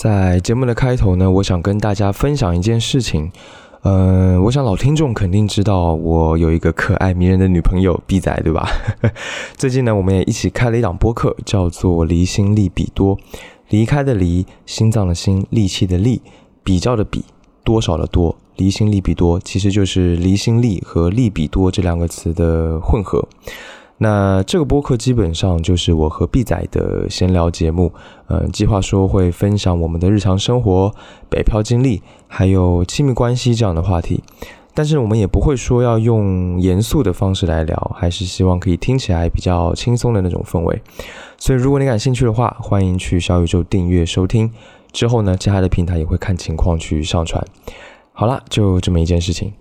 在节目的开头呢，我想跟大家分享一件事情。呃，我想老听众肯定知道，我有一个可爱迷人的女朋友 B 仔，对吧？最近呢，我们也一起开了一档播客，叫做《离心力比多》，离开的离，心脏的心，力气的力，比较的比，多少的多，离心力比多，其实就是离心力和力比多这两个词的混合。那这个播客基本上就是我和 B 仔的闲聊节目，嗯，计划说会分享我们的日常生活、北漂经历，还有亲密关系这样的话题。但是我们也不会说要用严肃的方式来聊，还是希望可以听起来比较轻松的那种氛围。所以如果你感兴趣的话，欢迎去小宇宙订阅收听。之后呢，其他的平台也会看情况去上传。好了，就这么一件事情。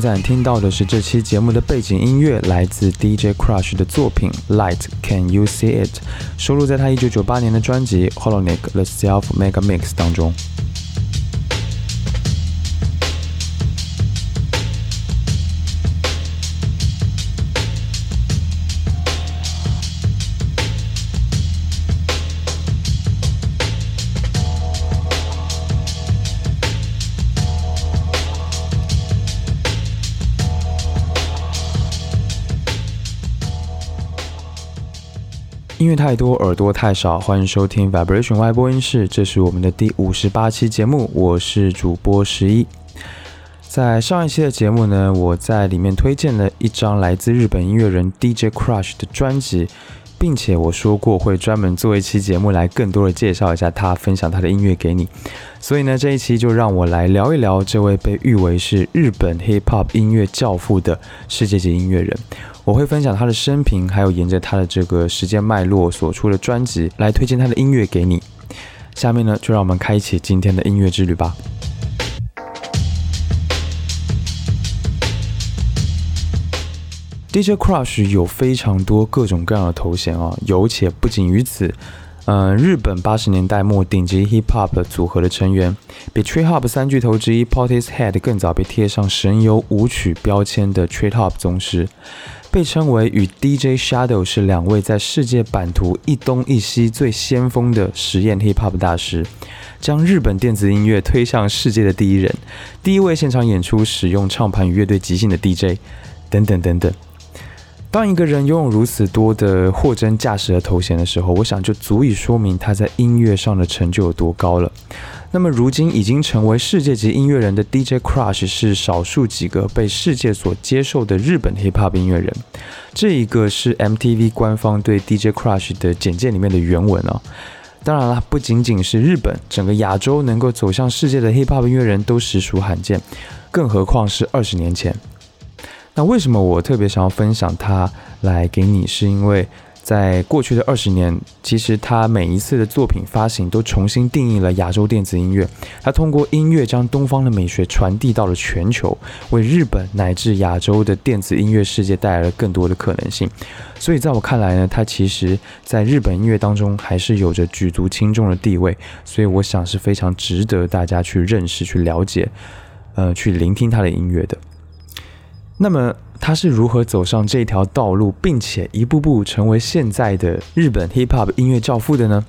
现在听到的是这期节目的背景音乐，来自 DJ Crush 的作品《Light Can You See It》，收录在他1998年的专辑《Holonic The Self Mega Mix》当中。音乐太多，耳朵太少。欢迎收听 Vibration 外播音室，这是我们的第五十八期节目，我是主播十一。在上一期的节目呢，我在里面推荐了一张来自日本音乐人 DJ Crush 的专辑，并且我说过会专门做一期节目来更多的介绍一下他，分享他的音乐给你。所以呢，这一期就让我来聊一聊这位被誉为是日本 Hip Hop 音乐教父的世界级音乐人。我会分享他的生平，还有沿着他的这个时间脉络所出的专辑来推荐他的音乐给你。下面呢，就让我们开启今天的音乐之旅吧。DJ Crush 有非常多各种各样的头衔啊，有且不仅于此。嗯，日本八十年代末顶级 Hip Hop 组合的成员，比 Trip Hop 三巨头之一 Portishead 更早被贴上神游舞曲标签的 Trip Hop 宗师。被称为与 DJ Shadow 是两位在世界版图一东一西最先锋的实验 Hip Hop 大师，将日本电子音乐推向世界的第一人，第一位现场演出使用唱盘与乐队即兴的 DJ，等等等等。当一个人拥有如此多的货真价实的头衔的时候，我想就足以说明他在音乐上的成就有多高了。那么，如今已经成为世界级音乐人的 DJ Crush 是少数几个被世界所接受的日本 Hip Hop 音乐人。这一个是 MTV 官方对 DJ Crush 的简介里面的原文啊。当然了，不仅仅是日本，整个亚洲能够走向世界的 Hip Hop 音乐人都实属罕见，更何况是二十年前。那为什么我特别想要分享他来给你？是因为。在过去的二十年，其实他每一次的作品发行都重新定义了亚洲电子音乐。他通过音乐将东方的美学传递到了全球，为日本乃至亚洲的电子音乐世界带来了更多的可能性。所以在我看来呢，他其实在日本音乐当中还是有着举足轻重的地位。所以我想是非常值得大家去认识、去了解，呃，去聆听他的音乐的。那么他是如何走上这条道路，并且一步步成为现在的日本 hip hop 音乐教父的呢？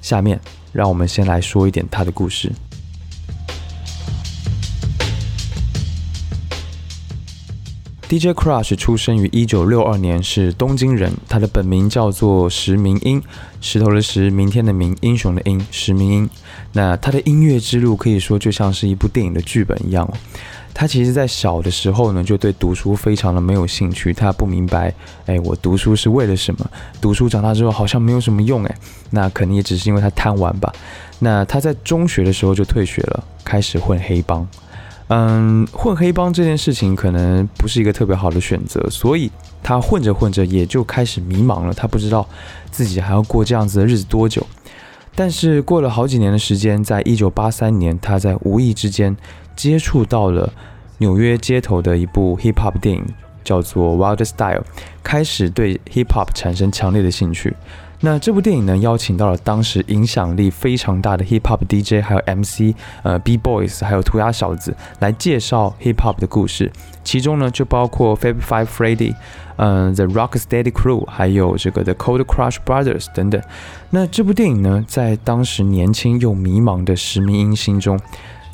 下面让我们先来说一点他的故事。DJ Crush 出生于一九六二年，是东京人。他的本名叫做石明英，石头的石，明天的明，英雄的英，石明英。那他的音乐之路可以说就像是一部电影的剧本一样哦。他其实，在小的时候呢，就对读书非常的没有兴趣。他不明白，哎，我读书是为了什么？读书长大之后好像没有什么用，哎，那肯定也只是因为他贪玩吧。那他在中学的时候就退学了，开始混黑帮。嗯，混黑帮这件事情可能不是一个特别好的选择，所以他混着混着也就开始迷茫了，他不知道自己还要过这样子的日子多久。但是过了好几年的时间，在一九八三年，他在无意之间接触到了纽约街头的一部 hip hop 电影，叫做《Wild Style》，开始对 hip hop 产生强烈的兴趣。那这部电影呢，邀请到了当时影响力非常大的 hip hop DJ，还有 MC，呃，B boys，还有涂鸦小子来介绍 hip hop 的故事。其中呢，就包括 Fab Five Freddy，嗯，The Rocksteady Crew，还有这个 The Cold Crush Brothers 等等。那这部电影呢，在当时年轻又迷茫的石明英心中，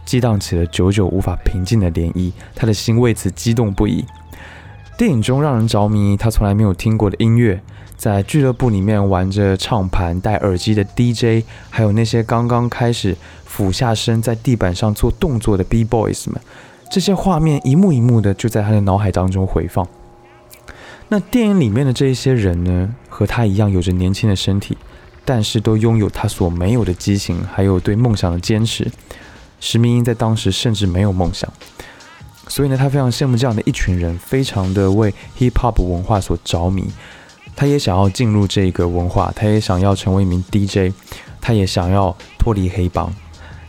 激荡起了久久无法平静的涟漪，他的心为此激动不已。电影中让人着迷，他从来没有听过的音乐。在俱乐部里面玩着唱盘、戴耳机的 DJ，还有那些刚刚开始俯下身在地板上做动作的 B boys 们，这些画面一幕一幕的就在他的脑海当中回放。那电影里面的这一些人呢，和他一样有着年轻的身体，但是都拥有他所没有的激情，还有对梦想的坚持。石明英在当时甚至没有梦想，所以呢，他非常羡慕这样的一群人，非常的为 hip hop 文化所着迷。他也想要进入这个文化，他也想要成为一名 DJ，他也想要脱离黑帮。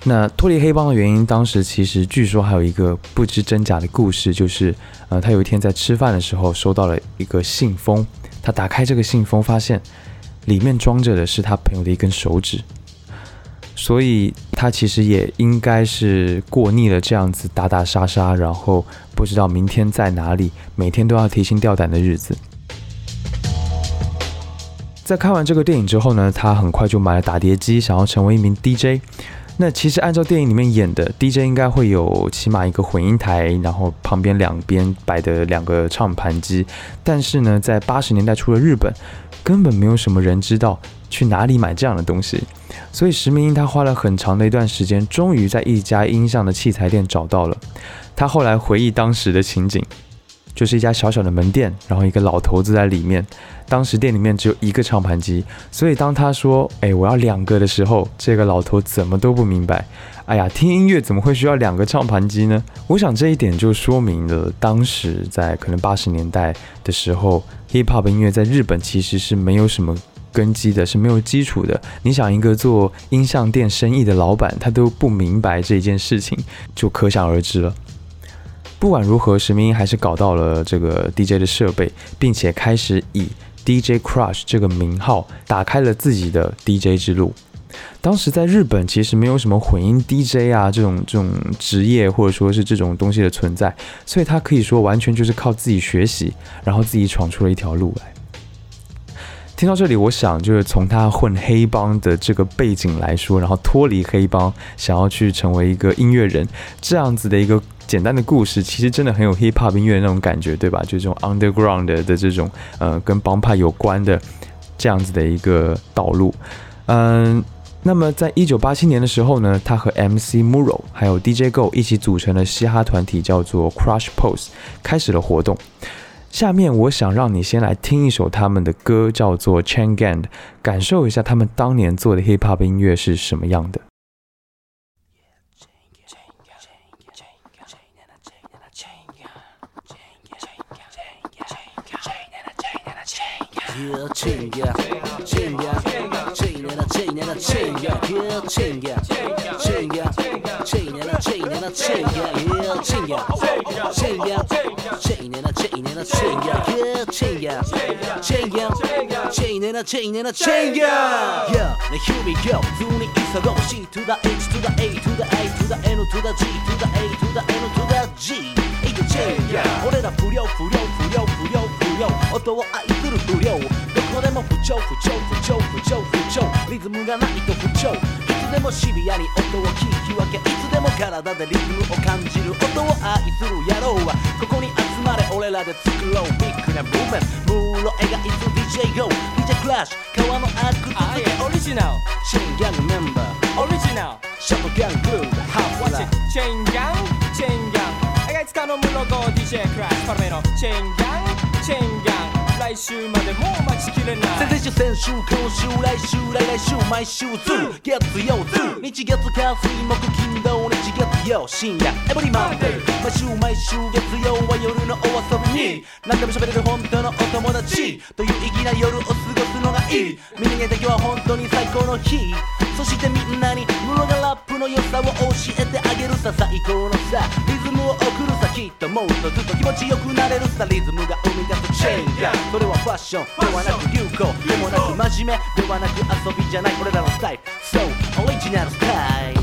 那脱离黑帮的原因，当时其实据说还有一个不知真假的故事，就是呃，他有一天在吃饭的时候收到了一个信封，他打开这个信封，发现里面装着的是他朋友的一根手指，所以他其实也应该是过腻了这样子打打杀杀，然后不知道明天在哪里，每天都要提心吊胆的日子。在看完这个电影之后呢，他很快就买了打碟机，想要成为一名 DJ。那其实按照电影里面演的，DJ 应该会有起码一个混音台，然后旁边两边摆的两个唱盘机。但是呢，在八十年代出了日本，根本没有什么人知道去哪里买这样的东西。所以石明英他花了很长的一段时间，终于在一家音像的器材店找到了。他后来回忆当时的情景。就是一家小小的门店，然后一个老头子在里面。当时店里面只有一个唱盘机，所以当他说“哎，我要两个”的时候，这个老头怎么都不明白。哎呀，听音乐怎么会需要两个唱盘机呢？我想这一点就说明了当时在可能八十年代的时候，hip hop 音乐在日本其实是没有什么根基的，是没有基础的。你想一个做音像店生意的老板，他都不明白这件事情，就可想而知了。不管如何，石明还是搞到了这个 DJ 的设备，并且开始以 DJ Crush 这个名号打开了自己的 DJ 之路。当时在日本其实没有什么混音 DJ 啊这种这种职业或者说是这种东西的存在，所以他可以说完全就是靠自己学习，然后自己闯出了一条路来。听到这里，我想就是从他混黑帮的这个背景来说，然后脱离黑帮，想要去成为一个音乐人，这样子的一个简单的故事，其实真的很有 hip hop 音乐那种感觉，对吧？就这种 underground 的这种呃跟帮派有关的这样子的一个道路。嗯，那么在一九八七年的时候呢，他和 MC Murrow 还有 DJ Go 一起组成了嘻哈团体，叫做 Crush Pose，开始了活动。下面我想让你先来听一首他们的歌，叫做《chain GAND，》，感受一下他们当年做的 hip hop 音乐是什么样的。Yeah, ching, yeah, ching, yeah, ching, and a ching, and a ching, yeah, yeah, ching, yeah, ching, yeah, ching, and a ching, and a ching, yeah, yeah, ching, yeah, ching, yeah, ching, and a ching, and a ching, yeah, yeah, ching, yeah, ching, yeah, ching, and a ching, and a ching, yeah, yeah. Now here we go. Uni is a go C to the H to the A to the A to the N to the G to the A to the N to the G. 俺ら不良不良不良不良不良音を愛する不良でも不調不調不調不調不調。リズムがないと不調。いつでもシビアに音を聞き分けいつでも体でリズムを感じる音を愛する野郎はここに集まれ俺らで作ろう。ビッグなブーメンムーロ描いつ DJ GO DJ クラッシュ。川のアク続け。オリジナル。チェーンギャングメンバー。オリジナルショットギャングルーブ。ハーフラチェーンギャンチェーンギャン描いつかのムロゴ DJ クラッシュ。パルメのチェーンギャンチェーンギャン来週までもう待ちきれない。先週先週今週来週来来週毎週2月曜2日月火水木金土日月曜深夜。エブリマンデー毎週毎週月曜は夜のお遊びに。何でも喋れる本当のお友達。という粋な夜を過ごすのがいい。ミニゲだけは本当に最高の日。そしてみんなにムロがラップの良さを教えてあげるさ。最高のさ。リズムを送るさ。きっともっとずっと気持ちよくなれるさリズムが生み出すチェンジャーそれはファッションではなく流行でもなく真面目ではなく遊びじゃない俺らのスタイル。So オリジナルスタイル。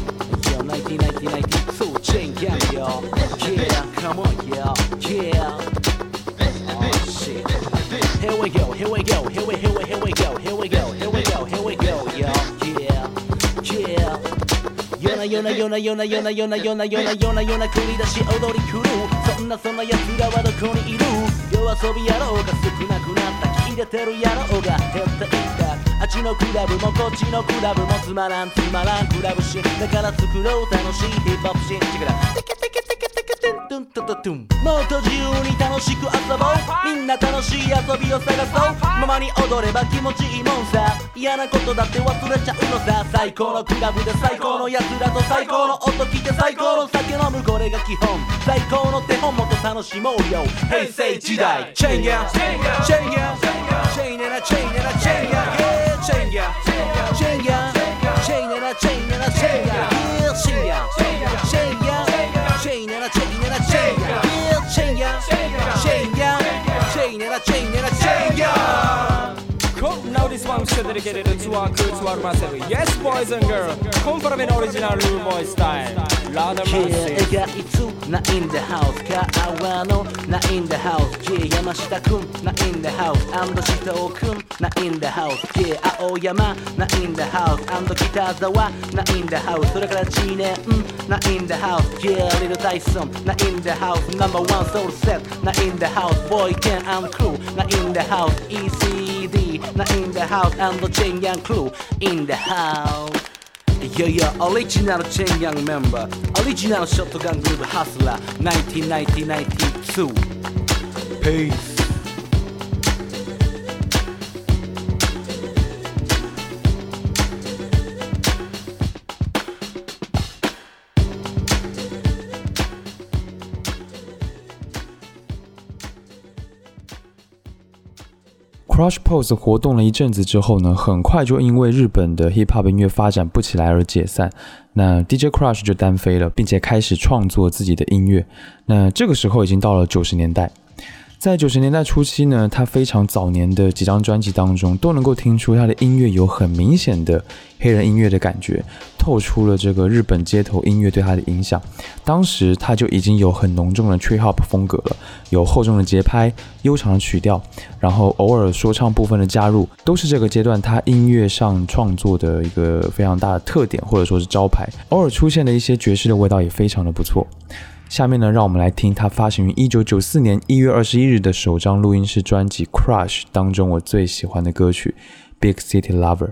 Yo 1990 chain gang yo Yeah come on yo Yeah Oh shit Here we go here we go here we here we here we go here 夜な夜な夜な夜な夜な夜な夜な夜な夜な繰り出し踊り狂うそんなそんな奴らはどこにいる夜遊び野郎が少なくなった気入れてる野郎が減っていったあっちのクラブもこっちのクラブもつまらんつまらんクラブシーンだから作ろう楽しいヒップホップシーントゥン。もっと自由に楽しく遊ぼう。みんな楽しい遊びを探そう。ママに踊れば気持ちいいもんさ。嫌なことだって忘れちゃうのさ。最高のクラブで最高のやつらと最高。の音聞いて最高の酒飲むこれが基本。最高の手本もっと楽しもうよ。平成時代。チェンギャチェンギャチェンギャチェンギャチェンギャチェンギャチェンギャるけれどツアークーツワルマセル Yes boys and girls コンパラメのオリジナルルーボイスタイルラダムシーがいつないんでハウスか川のないんでハウス Yeah 山下くんないんでハウスアンド下尾くんないんでハウス Yeah 青山ないんでハウスアンド北沢ないんでハウスそれから知念ないんでハウス Yeah リルダイソンないんでハウスナンバーワンソウルセットないんでハウスボイケンアンクルーないんでハウス ECU CD. Now in the house, and the Cheng Yang crew in the house. Yeah, yeah, original Cheng Yang member, original Shotgun group, Hustler, 1990 92. Peace. Crush Pose 活动了一阵子之后呢，很快就因为日本的 Hip Hop 音乐发展不起来而解散。那 DJ Crush 就单飞了，并且开始创作自己的音乐。那这个时候已经到了九十年代。在九十年代初期呢，他非常早年的几张专辑当中，都能够听出他的音乐有很明显的黑人音乐的感觉，透出了这个日本街头音乐对他的影响。当时他就已经有很浓重的 trip hop 风格了，有厚重的节拍、悠长的曲调，然后偶尔说唱部分的加入，都是这个阶段他音乐上创作的一个非常大的特点，或者说是招牌。偶尔出现的一些爵士的味道也非常的不错。下面呢，让我们来听他发行于一九九四年一月二十一日的首张录音室专辑《Crush》当中我最喜欢的歌曲《Big City Lover》。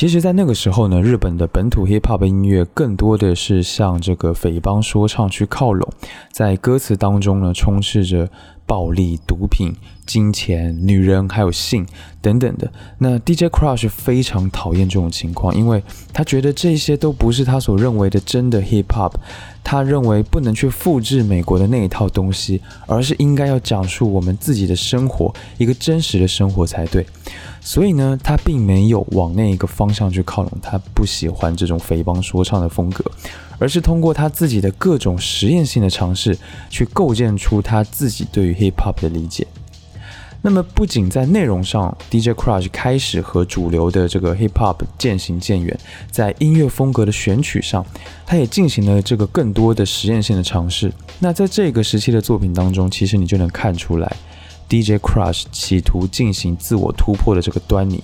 其实，在那个时候呢，日本的本土 hip hop 音乐更多的是向这个匪帮说唱去靠拢，在歌词当中呢，充斥着暴力、毒品、金钱、女人还有性等等的。那 DJ Crush 非常讨厌这种情况，因为他觉得这些都不是他所认为的真的 hip hop。他认为不能去复制美国的那一套东西，而是应该要讲述我们自己的生活，一个真实的生活才对。所以呢，他并没有往那一个方向去靠拢，他不喜欢这种匪帮说唱的风格，而是通过他自己的各种实验性的尝试，去构建出他自己对于 hip hop 的理解。那么，不仅在内容上，DJ Crush 开始和主流的这个 hip hop 渐行渐远，在音乐风格的选取上，他也进行了这个更多的实验性的尝试。那在这个时期的作品当中，其实你就能看出来，DJ Crush 企图进行自我突破的这个端倪。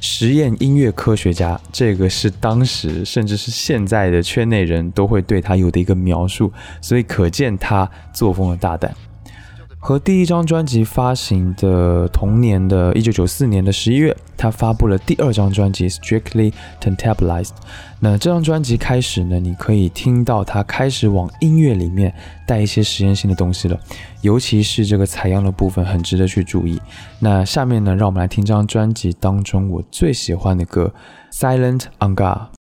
实验音乐科学家，这个是当时甚至是现在的圈内人都会对他有的一个描述，所以可见他作风的大胆。和第一张专辑发行的同年的一九九四年的十一月，他发布了第二张专辑《Strictly Tentabilized》。那这张专辑开始呢，你可以听到他开始往音乐里面带一些实验性的东西了，尤其是这个采样的部分很值得去注意。那下面呢，让我们来听这张专辑当中我最喜欢的歌《Silent on God》。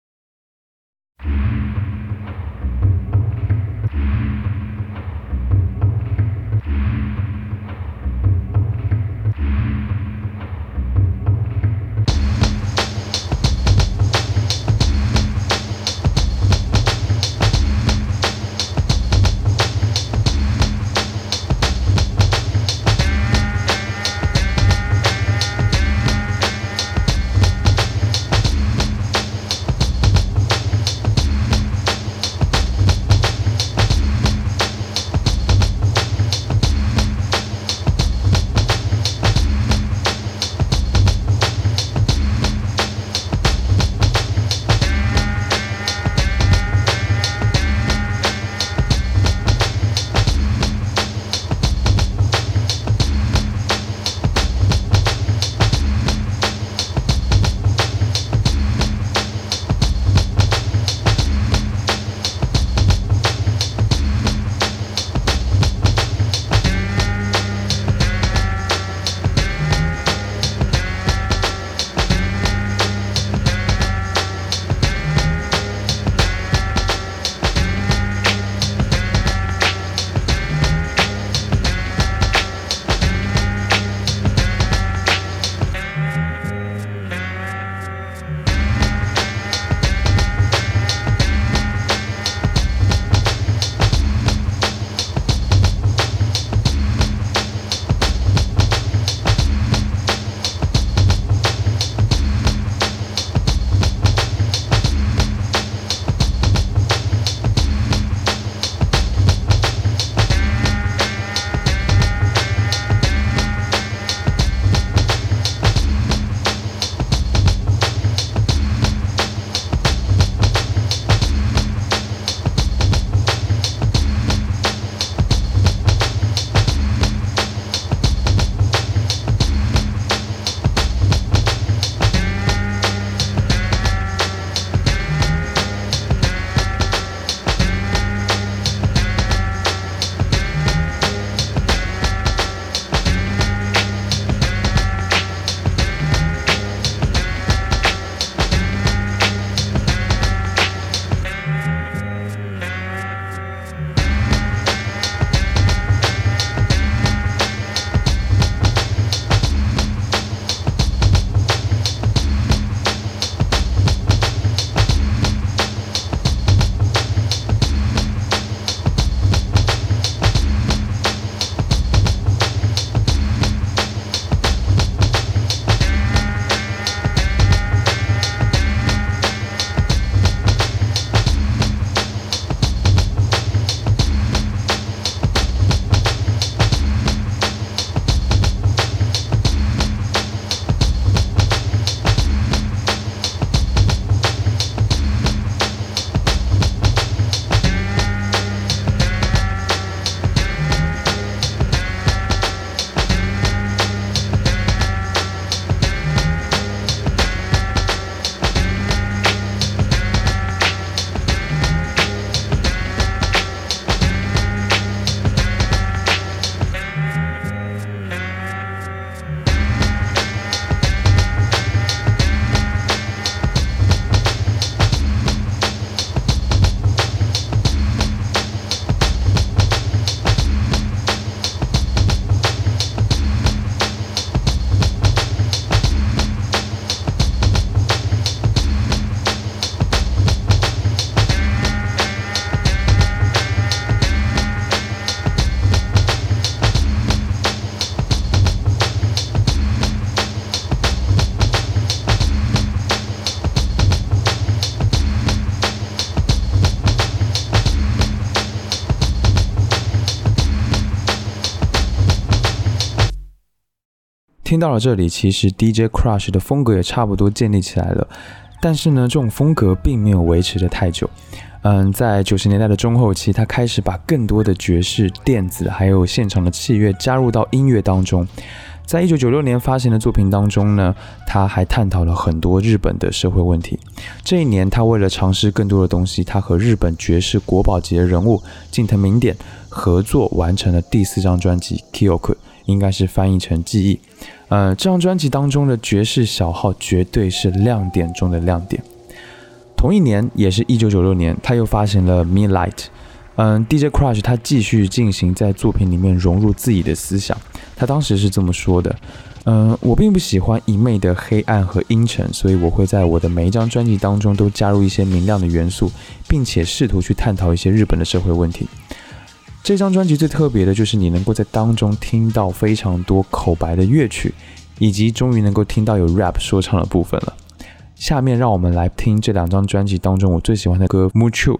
听到了这里，其实 DJ Crush 的风格也差不多建立起来了，但是呢，这种风格并没有维持的太久。嗯，在九十年代的中后期，他开始把更多的爵士、电子还有现场的器乐加入到音乐当中。在一九九六年发行的作品当中呢，他还探讨了很多日本的社会问题。这一年，他为了尝试更多的东西，他和日本爵士国宝级的人物近藤明典合作完成了第四张专辑《Kyoku》，应该是翻译成记忆。呃，这张专辑当中的爵士小号绝对是亮点中的亮点。同一年，也是一九九六年，他又发行了《Me Light》。嗯，DJ Crush 他继续进行在作品里面融入自己的思想。他当时是这么说的：“嗯，我并不喜欢一昧的黑暗和阴沉，所以我会在我的每一张专辑当中都加入一些明亮的元素，并且试图去探讨一些日本的社会问题。这张专辑最特别的就是你能够在当中听到非常多口白的乐曲，以及终于能够听到有 rap 说唱的部分了。下面让我们来听这两张专辑当中我最喜欢的歌《Mucho》。”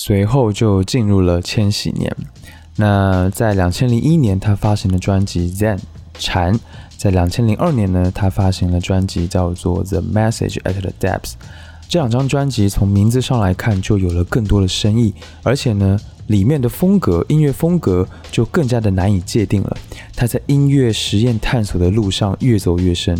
随后就进入了千禧年。那在两千零一年，他发行的专辑《Zen》禅，在两千零二年呢，他发行了专辑叫做《The Message at the Depths》。这两张专辑从名字上来看就有了更多的深意，而且呢，里面的风格、音乐风格就更加的难以界定了。他在音乐实验探索的路上越走越深，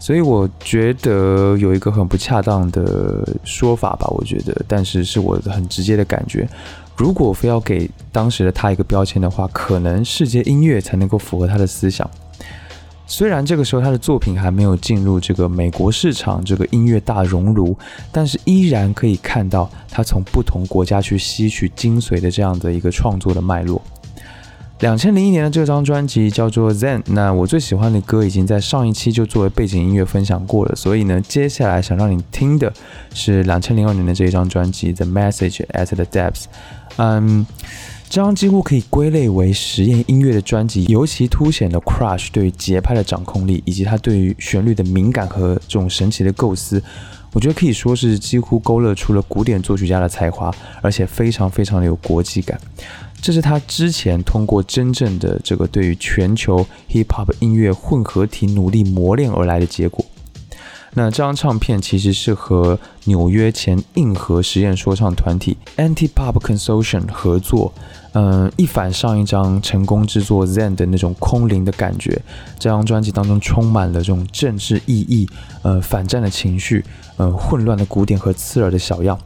所以我觉得有一个很不恰当的说法吧，我觉得，但是是我很直接的感觉。如果非要给当时的他一个标签的话，可能世界音乐才能够符合他的思想。虽然这个时候他的作品还没有进入这个美国市场这个音乐大熔炉，但是依然可以看到他从不同国家去吸取精髓的这样的一个创作的脉络。两千零一年的这张专辑叫做《Zen》，那我最喜欢的歌已经在上一期就作为背景音乐分享过了，所以呢，接下来想让你听的是两千零二年的这一张专辑《The Message at the Depths》。嗯。这张几乎可以归类为实验音乐的专辑，尤其凸显了 Crush 对于节拍的掌控力，以及他对于旋律的敏感和这种神奇的构思。我觉得可以说是几乎勾勒出了古典作曲家的才华，而且非常非常的有国际感。这是他之前通过真正的这个对于全球 Hip Hop 音乐混合体努力磨练而来的结果。那这张唱片其实是和纽约前硬核实验说唱团体 Anti Pop Consortium 合作。嗯，一反上一张成功制作 Zen 的那种空灵的感觉，这张专辑当中充满了这种政治意义，呃，反战的情绪，呃，混乱的鼓点和刺耳的小样，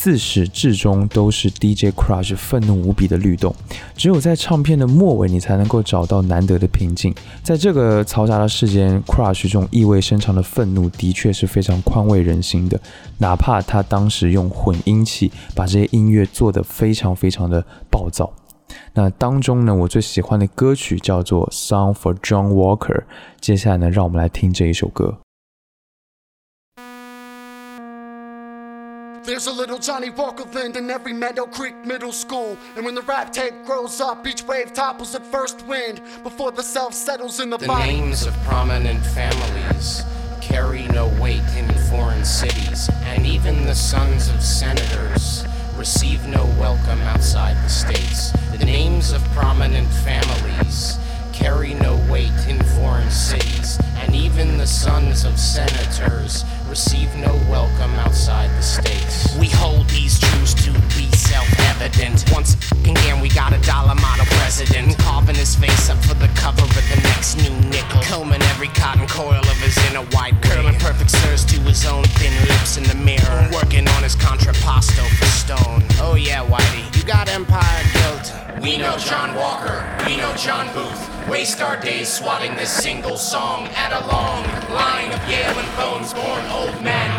自始至终都是 DJ Crush 愤怒无比的律动。只有在唱片的末尾，你才能够找到难得的平静。在这个嘈杂的世间，Crush 这种意味深长的愤怒，的确是非常宽慰人心的。哪怕他当时用混音器把这些音乐做得非常非常的暴躁。那当中呢，我最喜欢的歌曲叫做《Song for John Walker》。接下来呢，让我们来听这一首歌。There's a little Johnny Walker Lind in every Meadow Creek middle school. And when the rap tape grows up, each wave topples at first wind before the self settles in the, The body. names of prominent families carry no weight in foreign cities, and even the sons of senators receive no welcome outside the states. The names of prominent families carry no weight in foreign cities, and even the sons of senators receive no welcome outside the states. We hold these truths to be self-evident. Once again, we got a dollar model president carving his face up for the cover of the next new nickel, combing every cotton coil of his inner white, curling perfect slurs to his own thin lips in the mirror, working on his contrapposto for stone. Oh yeah, Whitey, you got empire guilt. We know John Walker, we know John Booth. Waste our days swatting this single song at a long line of Yale and Bones born old men.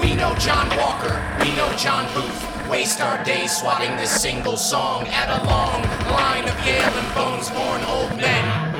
We know John Walker, we know John Booth. Waste our days swatting this single song at a long line of Yale and Bones born old men.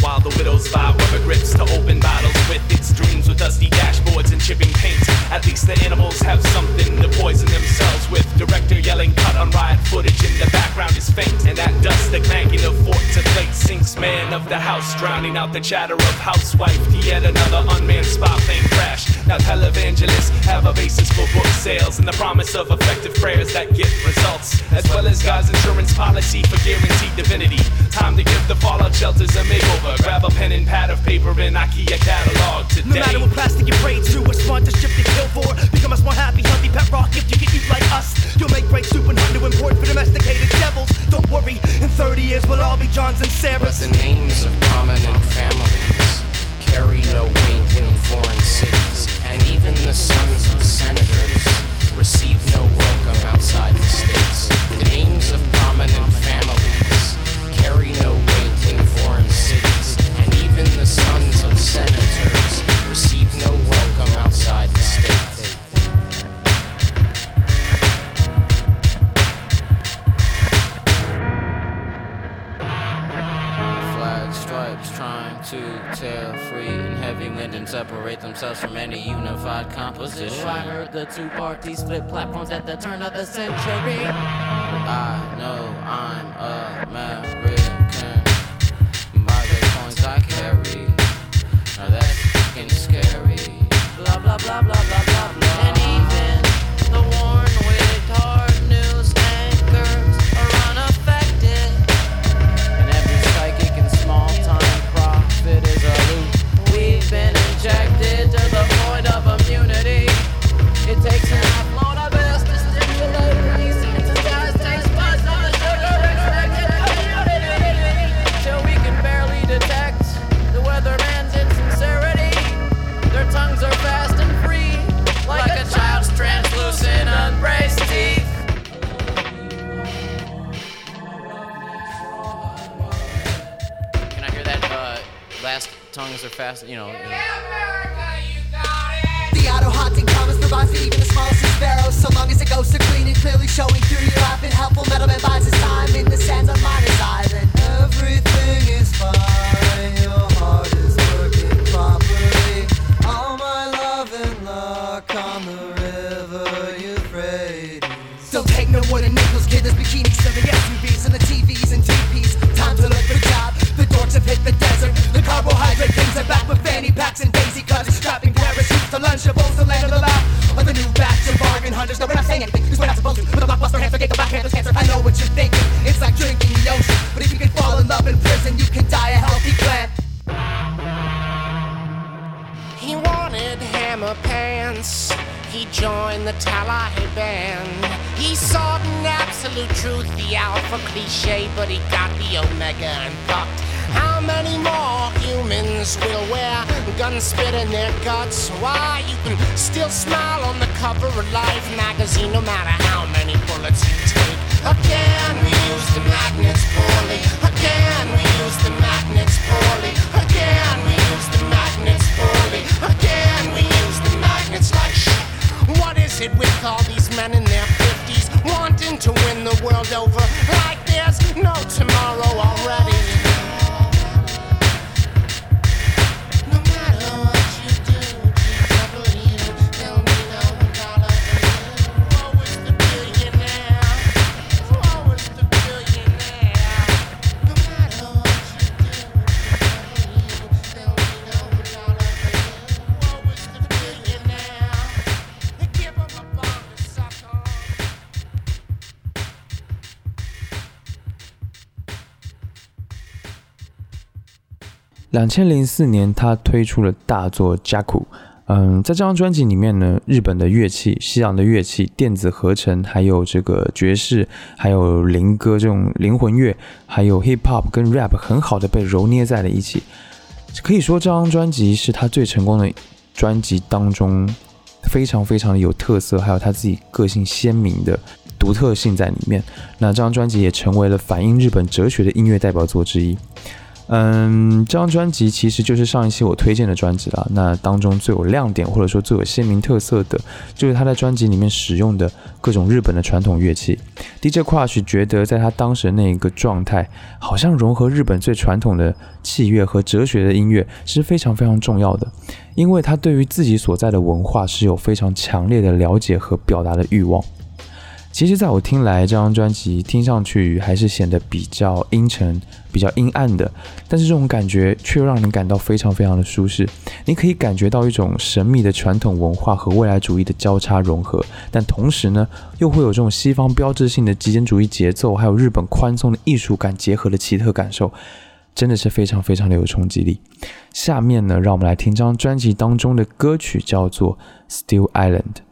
While the widows buy rubber grips to open bottles with its dreams with dusty dashboards and chipping paint. At least the animals have something to poison themselves with. Director yelling cut on riot footage in the background is faint. And that dust, the clanking of fork to plate sinks man of the house, drowning out the chatter of housewife yet another unmanned spy plane crash. Now televangelists have a basis for book sales and the promise of effective prayers that get results, as well as God's insurance policy for guaranteed divinity. Time to give the fallout shelters a makeover. Grab a pen and pad of paper and IKEA catalog today. No matter what plastic you pray to, a sponsorship you kill for. Become a small, happy, healthy pet rock if you can eat like us. You'll make great soup and hunt to import for domesticated devils. Don't worry, in 30 years we'll all be Johns and Sarahs. But Sarahs. the names of prominent families carry no weight in foreign cities, and even the sons hammer pants. He joined the Taliban. He sought an absolute truth, the alpha cliche, but he got the omega and fucked. How many more humans will wear guns spit in their guts? Why, you can still smile on the cover of Life magazine no matter how many bullets you take. Again, we use the magnets poorly. Again, we use the magnets poorly. Again, we use the magnets poorly. Again, we it with all these men in their 50s wanting to win the world over like there's no tomorrow already? 两千零四年，他推出了大作《Jaku》。嗯，在这张专辑里面呢，日本的乐器、西洋的乐器、电子合成，还有这个爵士，还有灵歌这种灵魂乐，还有 hip hop 跟 rap 很好的被揉捏在了一起。可以说，这张专辑是他最成功的专辑当中非常非常的有特色，还有他自己个性鲜明的独特性在里面。那这张专辑也成为了反映日本哲学的音乐代表作之一。嗯，这张专辑其实就是上一期我推荐的专辑了。那当中最有亮点或者说最有鲜明特色的，就是他在专辑里面使用的各种日本的传统乐器。DJ Crush 觉得在他当时那一个状态，好像融合日本最传统的器乐和哲学的音乐是非常非常重要的，因为他对于自己所在的文化是有非常强烈的了解和表达的欲望。其实，在我听来，这张专辑听上去还是显得比较阴沉、比较阴暗的，但是这种感觉却又让人感到非常非常的舒适。你可以感觉到一种神秘的传统文化和未来主义的交叉融合，但同时呢，又会有这种西方标志性的极简主义节奏，还有日本宽松的艺术感结合的奇特感受，真的是非常非常的有冲击力。下面呢，让我们来听这张专辑当中的歌曲，叫做《Still Island》。「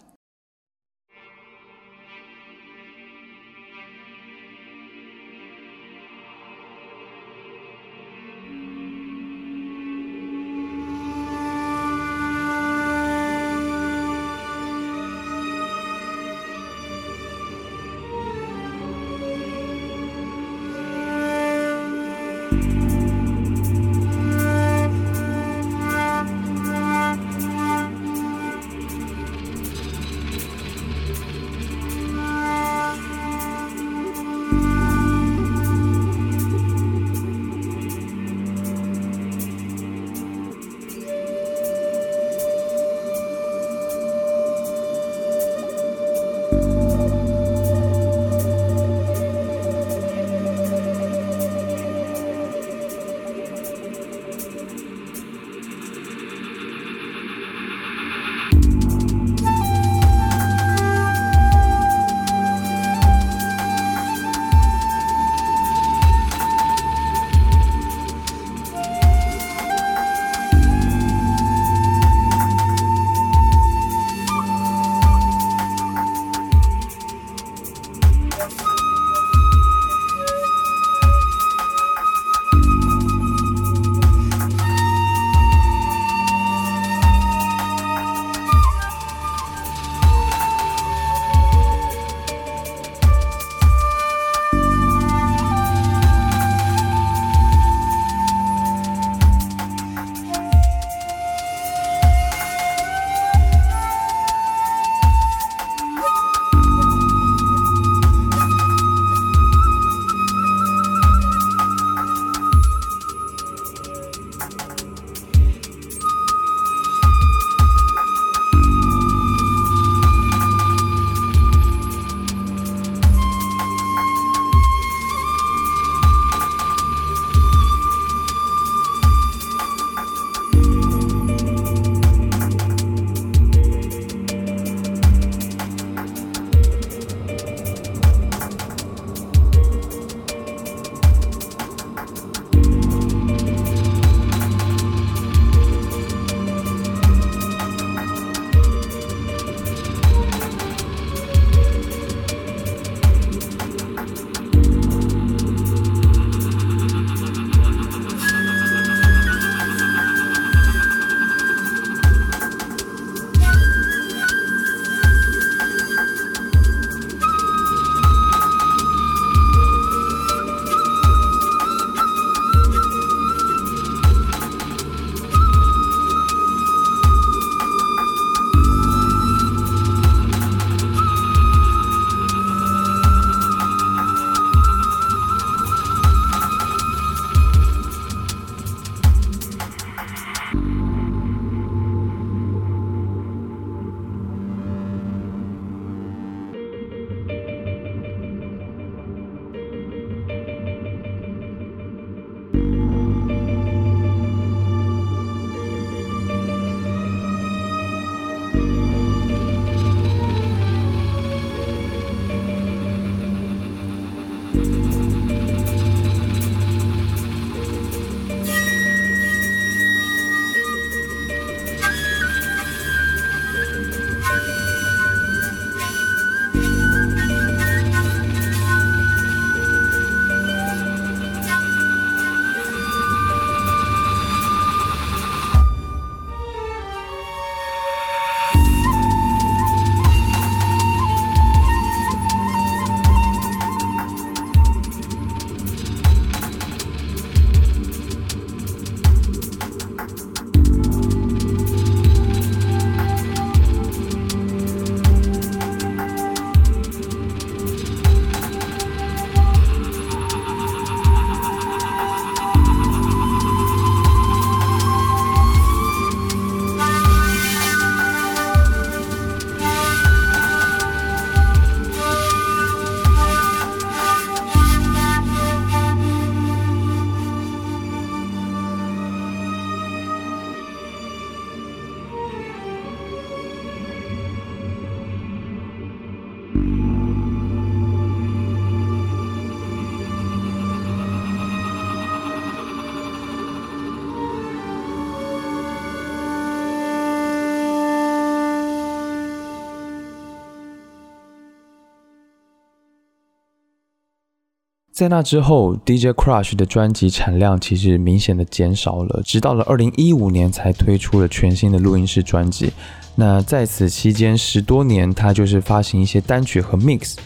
在那之后，DJ Crush 的专辑产量其实明显的减少了，直到了二零一五年才推出了全新的录音室专辑。那在此期间十多年，他就是发行一些单曲和 mix。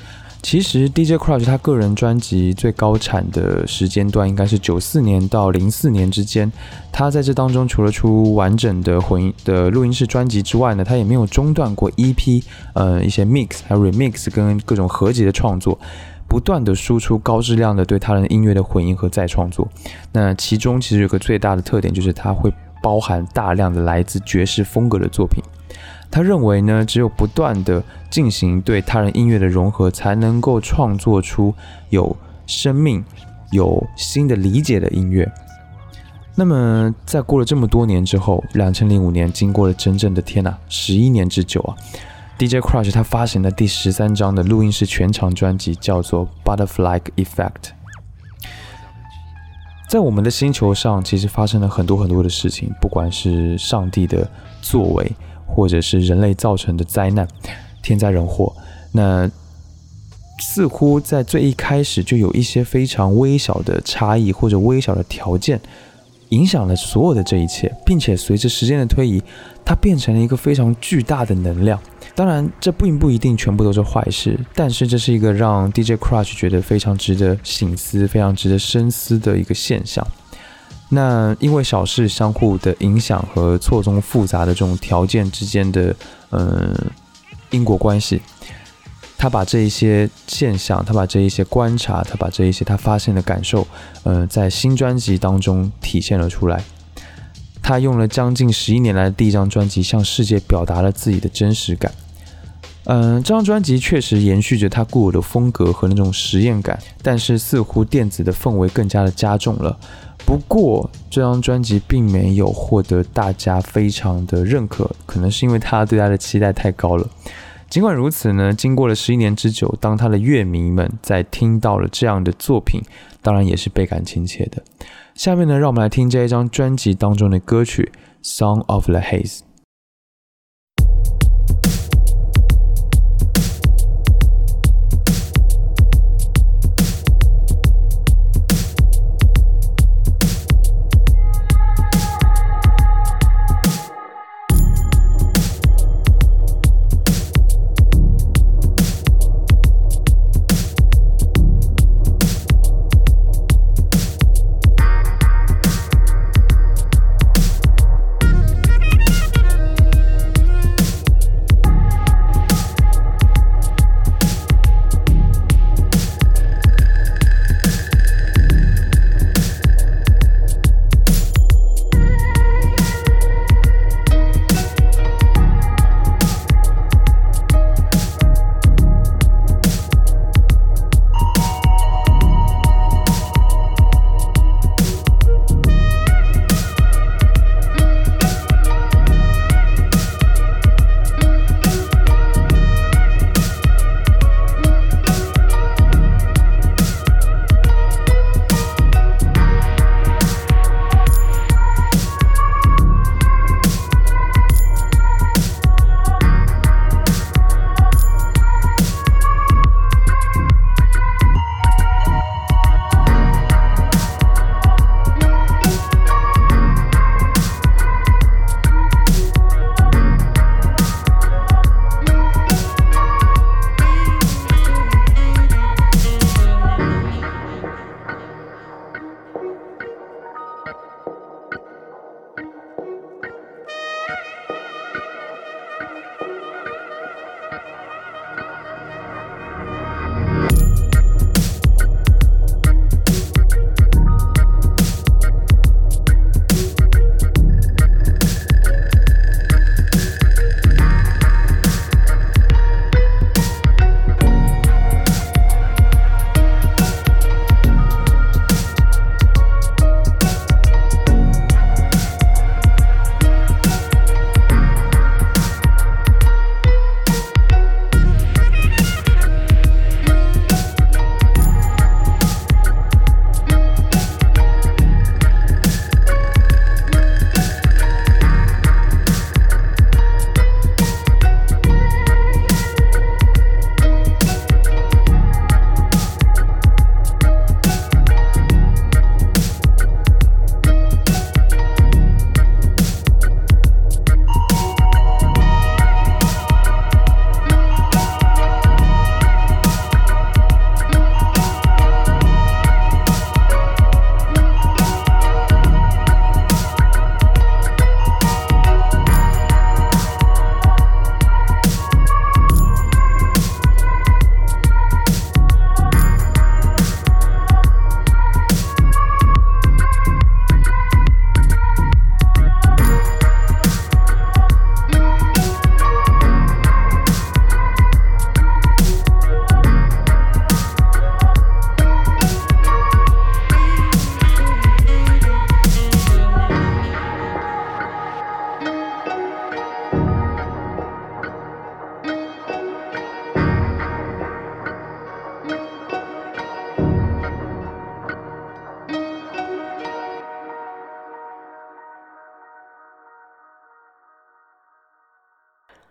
其实 DJ Crush 他个人专辑最高产的时间段应该是九四年到零四年之间。他在这当中除了出完整的混音的录音室专辑之外呢，他也没有中断过 EP，呃一些 mix 还有 remix 跟各种合集的创作，不断的输出高质量的对他人音乐的混音和再创作。那其中其实有个最大的特点就是它会包含大量的来自爵士风格的作品。他认为呢，只有不断的进行对他人音乐的融合，才能够创作出有生命、有新的理解的音乐。那么，在过了这么多年之后，两千零五年，经过了真正的天呐，十一年之久啊，DJ Crush 他发行的第十三张的录音室全长专辑叫做《Butterfly Effect》。在我们的星球上，其实发生了很多很多的事情，不管是上帝的作为。或者是人类造成的灾难、天灾人祸，那似乎在最一开始就有一些非常微小的差异或者微小的条件，影响了所有的这一切，并且随着时间的推移，它变成了一个非常巨大的能量。当然，这并不一定全部都是坏事，但是这是一个让 DJ Crush 觉得非常值得醒思、非常值得深思的一个现象。那因为小事相互的影响和错综复杂的这种条件之间的嗯因果关系，他把这一些现象，他把这一些观察，他把这一些他发现的感受，嗯，在新专辑当中体现了出来。他用了将近十一年来的第一张专辑，向世界表达了自己的真实感。嗯，这张专辑确实延续着他固有的风格和那种实验感，但是似乎电子的氛围更加的加重了。不过，这张专辑并没有获得大家非常的认可，可能是因为他对他的期待太高了。尽管如此呢，经过了十一年之久，当他的乐迷们在听到了这样的作品，当然也是倍感亲切的。下面呢，让我们来听这一张专辑当中的歌曲《Song of the Haze》。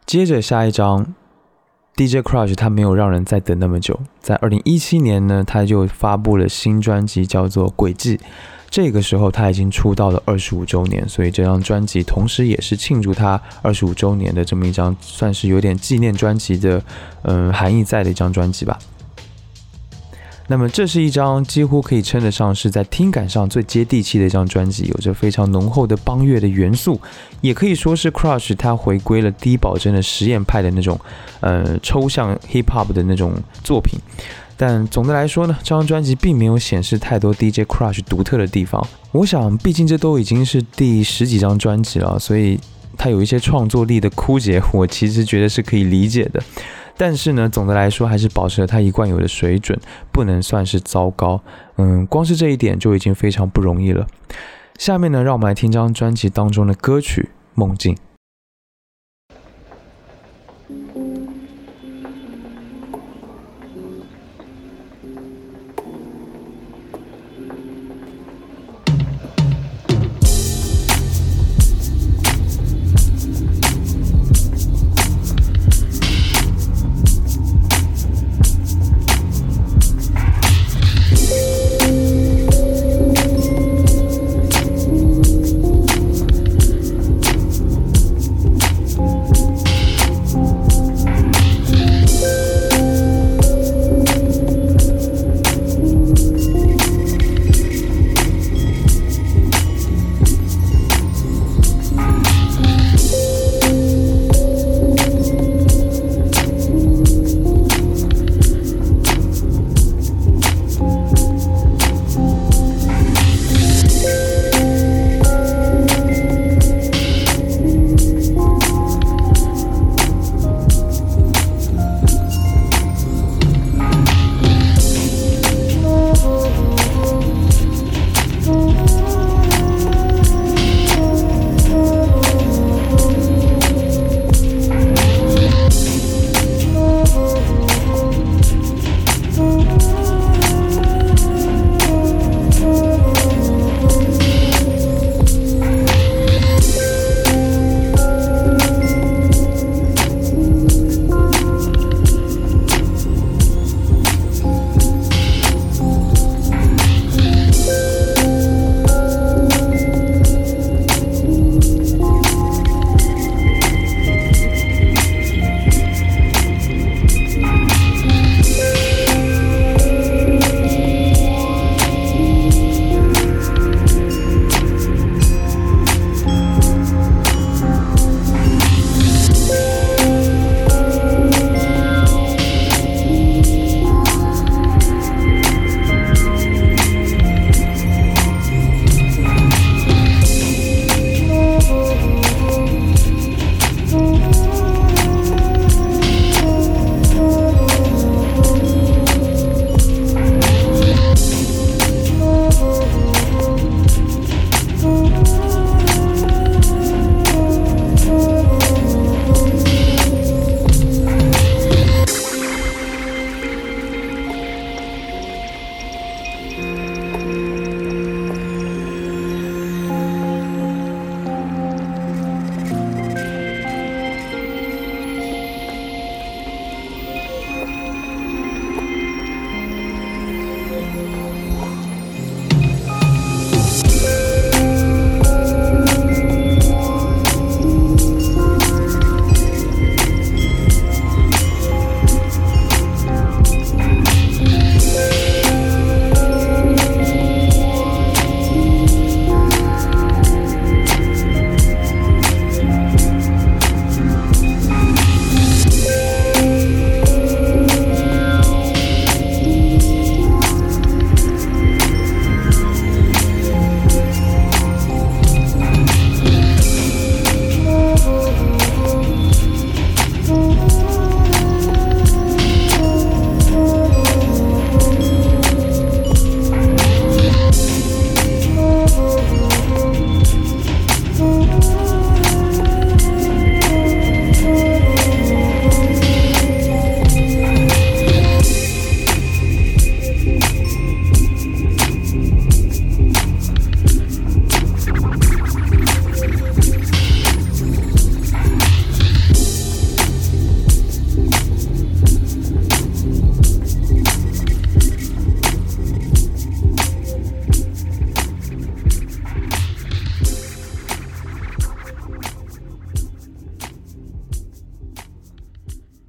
接着下一张，DJ Crush 他没有让人再等那么久，在二零一七年呢，他就发布了新专辑，叫做《轨迹》。这个时候他已经出道了二十五周年，所以这张专辑同时也是庆祝他二十五周年的这么一张，算是有点纪念专辑的，嗯，含义在的一张专辑吧。那么这是一张几乎可以称得上是在听感上最接地气的一张专辑，有着非常浓厚的邦乐的元素，也可以说是 Crush 他回归了低保真的实验派的那种，呃，抽象 hip hop 的那种作品。但总的来说呢，这张专辑并没有显示太多 DJ Crush 独特的地方。我想，毕竟这都已经是第十几张专辑了，所以他有一些创作力的枯竭，我其实觉得是可以理解的。但是呢，总的来说还是保持了他一贯有的水准，不能算是糟糕。嗯，光是这一点就已经非常不容易了。下面呢，让我们来听张专辑当中的歌曲《梦境》。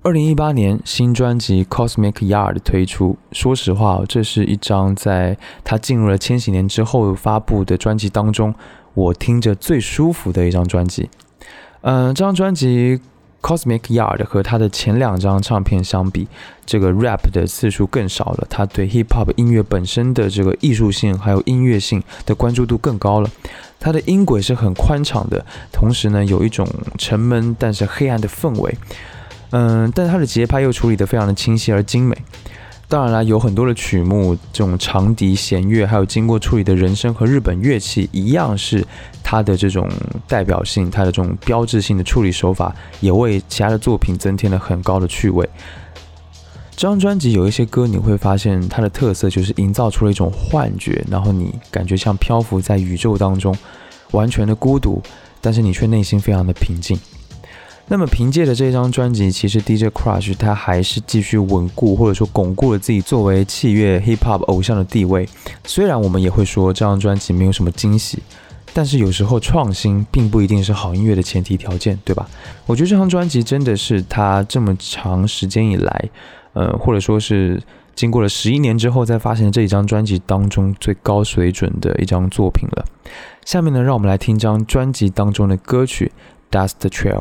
二零一八年新专辑《Cosmic Yard》推出，说实话，这是一张在他进入了千禧年之后发布的专辑当中，我听着最舒服的一张专辑。嗯，这张专辑。Cosmic Yard 和他的前两张唱片相比，这个 rap 的次数更少了。他对 hip hop 音乐本身的这个艺术性还有音乐性的关注度更高了。他的音轨是很宽敞的，同时呢有一种沉闷但是黑暗的氛围。嗯，但他的节拍又处理得非常的清晰而精美。当然啦，有很多的曲目，这种长笛、弦乐，还有经过处理的人声和日本乐器，一样是它的这种代表性，它的这种标志性的处理手法，也为其他的作品增添了很高的趣味。这张专辑有一些歌，你会发现它的特色就是营造出了一种幻觉，然后你感觉像漂浮在宇宙当中，完全的孤独，但是你却内心非常的平静。那么凭借着这张专辑，其实 DJ Crush 他还是继续稳固或者说巩固了自己作为器乐 hip hop 偶像的地位。虽然我们也会说这张专辑没有什么惊喜，但是有时候创新并不一定是好音乐的前提条件，对吧？我觉得这张专辑真的是他这么长时间以来，呃，或者说是经过了十一年之后再发行的这一张专辑当中最高水准的一张作品了。下面呢，让我们来听张专辑当中的歌曲《Dust Trail》。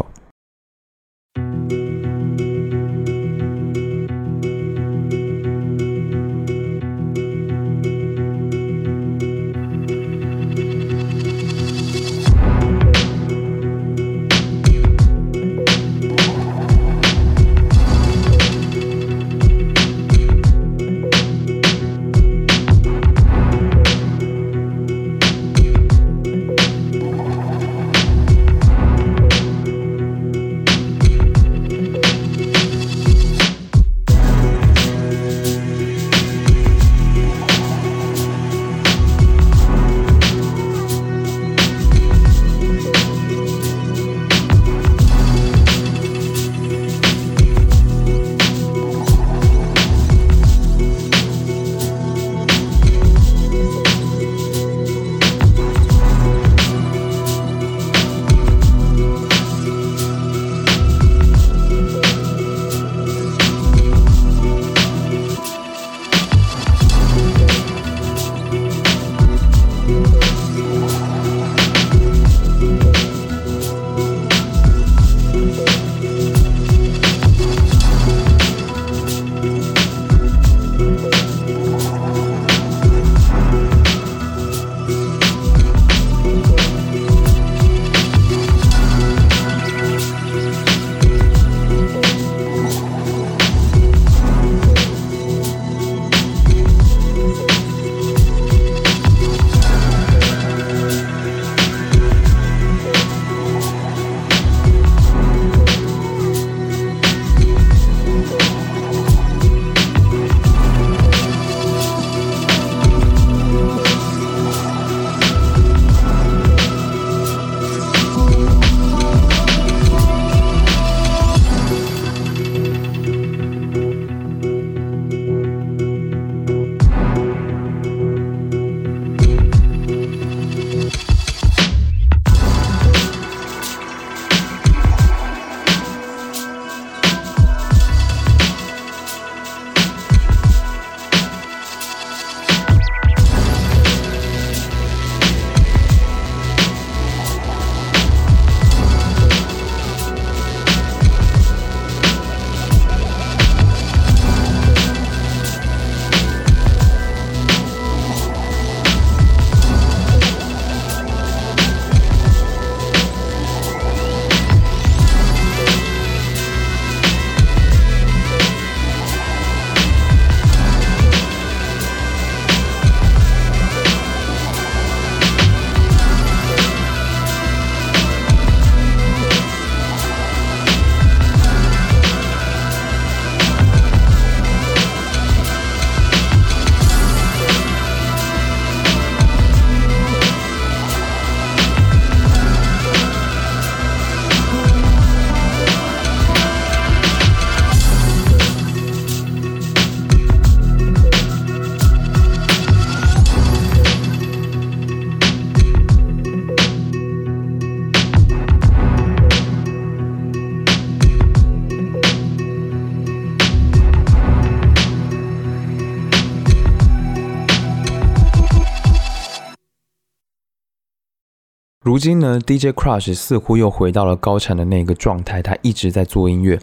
如今呢，DJ Crush 似乎又回到了高产的那个状态，他一直在做音乐，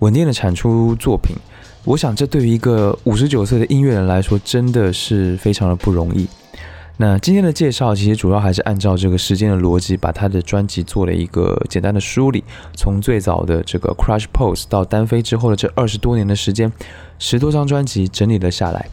稳定的产出作品。我想，这对于一个五十九岁的音乐人来说，真的是非常的不容易。那今天的介绍其实主要还是按照这个时间的逻辑，把他的专辑做了一个简单的梳理。从最早的这个 Crush Pose 到单飞之后的这二十多年的时间，十多张专辑整理了下来。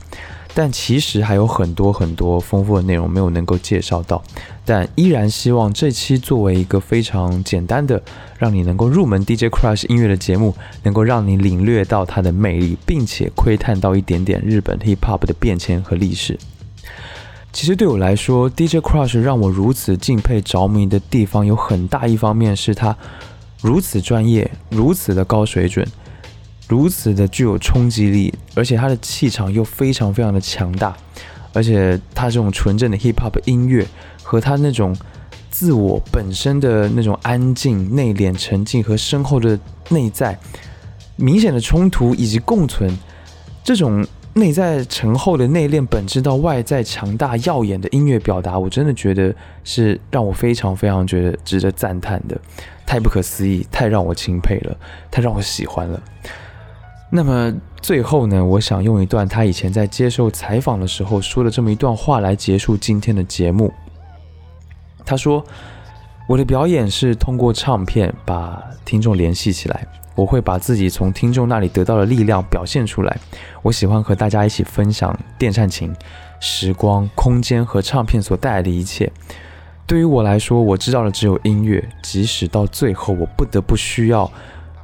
但其实还有很多很多丰富的内容没有能够介绍到，但依然希望这期作为一个非常简单的，让你能够入门 DJ Crush 音乐的节目，能够让你领略到它的魅力，并且窥探到一点点日本 Hip Hop 的变迁和历史。其实对我来说，DJ Crush 让我如此敬佩着迷的地方有很大一方面是他如此专业，如此的高水准，如此的具有冲击力，而且他的气场又非常非常的强大，而且他这种纯正的 Hip Hop 音乐和他那种自我本身的那种安静、内敛、沉静和深厚的内在明显的冲突以及共存，这种。内在沉厚的内敛本质到外在强大耀眼的音乐表达，我真的觉得是让我非常非常觉得值得赞叹的，太不可思议，太让我钦佩了，太让我喜欢了。那么最后呢，我想用一段他以前在接受采访的时候说的这么一段话来结束今天的节目。他说：“我的表演是通过唱片把听众联系起来。”我会把自己从听众那里得到的力量表现出来。我喜欢和大家一起分享电扇琴、时光、空间和唱片所带来的一切。对于我来说，我知道的只有音乐。即使到最后我不得不需要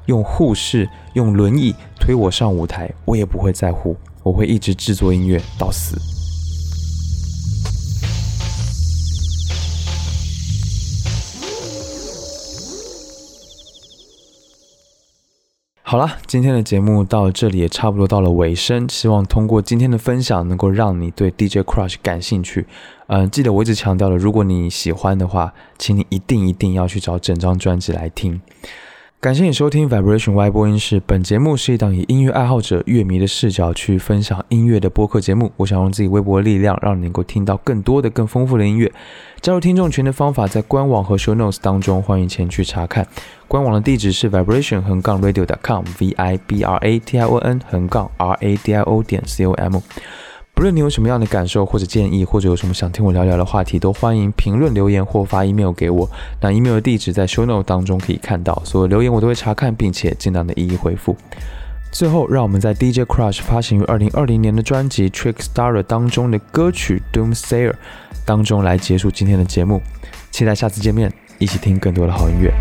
用护士、用轮椅推我上舞台，我也不会在乎。我会一直制作音乐到死。好了，今天的节目到这里也差不多到了尾声。希望通过今天的分享，能够让你对 DJ Crush 感兴趣。嗯，记得我一直强调的，如果你喜欢的话，请你一定一定要去找整张专辑来听。感谢你收听 Vibration Y 播音室。本节目是一档以音乐爱好者、乐迷的视角去分享音乐的播客节目。我想用自己微薄的力量，让你能够听到更多的、更丰富的音乐。加入听众群的方法在官网和 Show Notes 当中，欢迎前去查看。官网的地址是 Vibration 横杠 Radio.com，V I B R A T I O N 横杠 R A D I O 点 C O M。不论你有什么样的感受或者建议，或者有什么想听我聊聊的话题，都欢迎评论留言或发 email 给我。那 email 的地址在 show note 当中可以看到，所有留言我都会查看，并且尽量的一一回复。最后，让我们在 DJ Crush 发行于二零二零年的专辑《Trick Star》当中的歌曲《Doomsayer》当中来结束今天的节目。期待下次见面，一起听更多的好音乐。